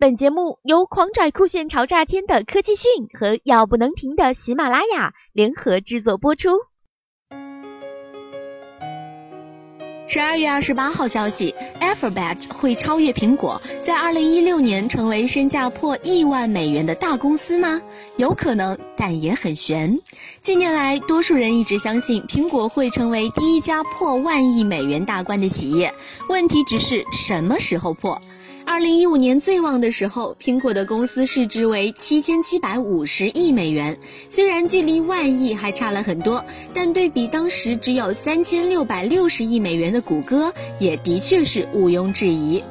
本节目由狂拽酷炫潮炸天的科技讯和要不能停的喜马拉雅联合制作播出。十二月二十八号消息，Alphabet 会超越苹果，在二零一六年成为身价破亿万美元的大公司吗？有可能，但也很悬。近年来，多数人一直相信苹果会成为第一家破万亿美元大关的企业，问题只是什么时候破。二零一五年最旺的时候，苹果的公司市值为七千七百五十亿美元，虽然距离万亿还差了很多，但对比当时只有三千六百六十亿美元的谷歌，也的确是毋庸置疑。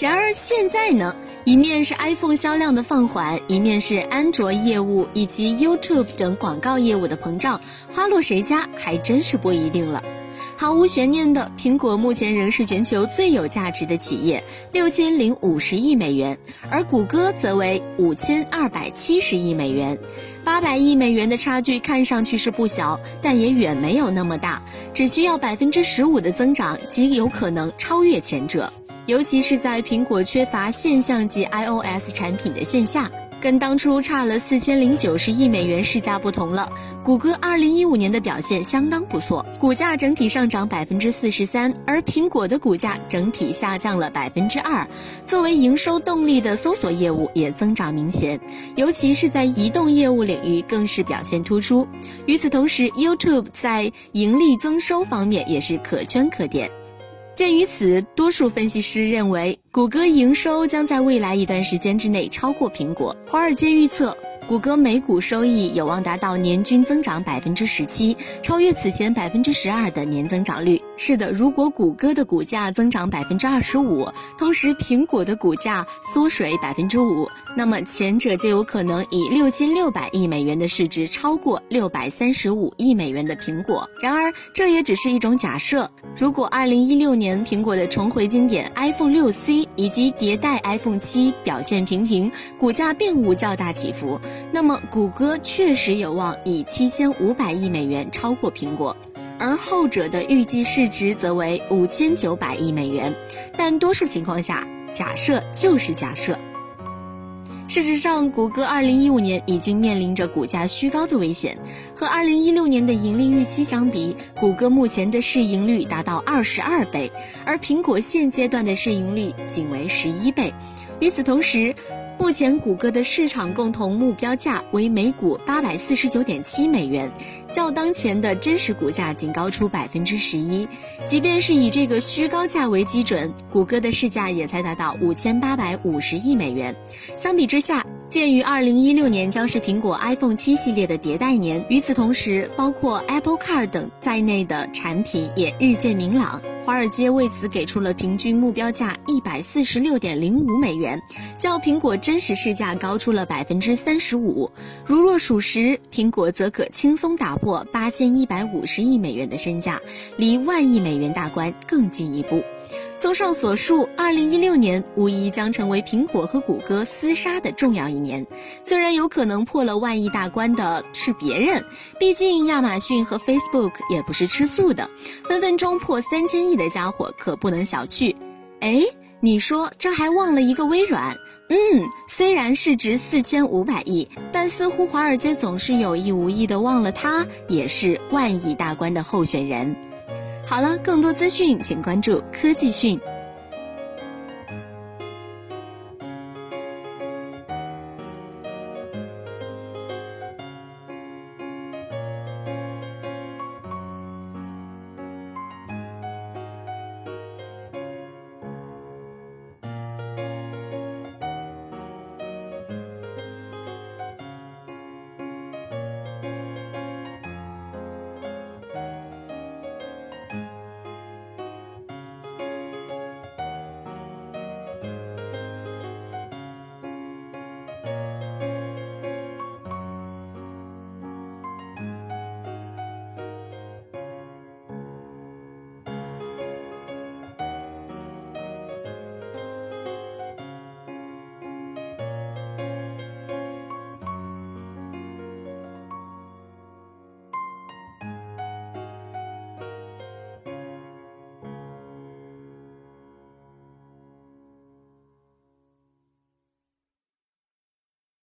然而现在呢，一面是 iPhone 销量的放缓，一面是安卓业务以及 YouTube 等广告业务的膨胀，花落谁家还真是不一定了。毫无悬念的，苹果目前仍是全球最有价值的企业，六千零五十亿美元，而谷歌则为五千二百七十亿美元，八百亿美元的差距看上去是不小，但也远没有那么大，只需要百分之十五的增长即有可能超越前者，尤其是在苹果缺乏现象级 iOS 产品的线下。跟当初差了四千零九十亿美元市价不同了，谷歌二零一五年的表现相当不错，股价整体上涨百分之四十三，而苹果的股价整体下降了百分之二。作为营收动力的搜索业务也增长明显，尤其是在移动业务领域更是表现突出。与此同时，YouTube 在盈利增收方面也是可圈可点。鉴于此，多数分析师认为，谷歌营收将在未来一段时间之内超过苹果。华尔街预测。谷歌每股收益有望达到年均增长百分之十七，超越此前百分之十二的年增长率。是的，如果谷歌的股价增长百分之二十五，同时苹果的股价缩水百分之五，那么前者就有可能以六千六百亿美元的市值超过六百三十五亿美元的苹果。然而，这也只是一种假设。如果二零一六年苹果的重回经典 iPhone 六 C 以及迭代 iPhone 七表现平平，股价并无较大起伏。那么，谷歌确实有望以七千五百亿美元超过苹果，而后者的预计市值则为五千九百亿美元。但多数情况下，假设就是假设。事实上，谷歌二零一五年已经面临着股价虚高的危险。和二零一六年的盈利预期相比，谷歌目前的市盈率达到二十二倍，而苹果现阶段的市盈率仅为十一倍。与此同时，目前谷歌的市场共同目标价为每股八百四十九点七美元，较当前的真实股价仅高出百分之十一。即便是以这个虚高价为基准，谷歌的市价也才达到五千八百五十亿美元。相比之下，鉴于二零一六年将是苹果 iPhone 七系列的迭代年，与此同时，包括 Apple Car 等在内的产品也日渐明朗。华尔街为此给出了平均目标价一百四十六点零五美元，较苹果真实市价高出了百分之三十五。如若属实，苹果则可轻松打破八千一百五十亿美元的身价，离万亿美元大关更进一步。综上所述，二零一六年无疑将成为苹果和谷歌厮杀的重要一年。虽然有可能破了万亿大关的是别人，毕竟亚马逊和 Facebook 也不是吃素的，分分钟破三千亿的家伙可不能小觑。哎，你说这还忘了一个微软？嗯，虽然市值四千五百亿，但似乎华尔街总是有意无意的忘了它也是万亿大关的候选人。好了，更多资讯请关注科技讯。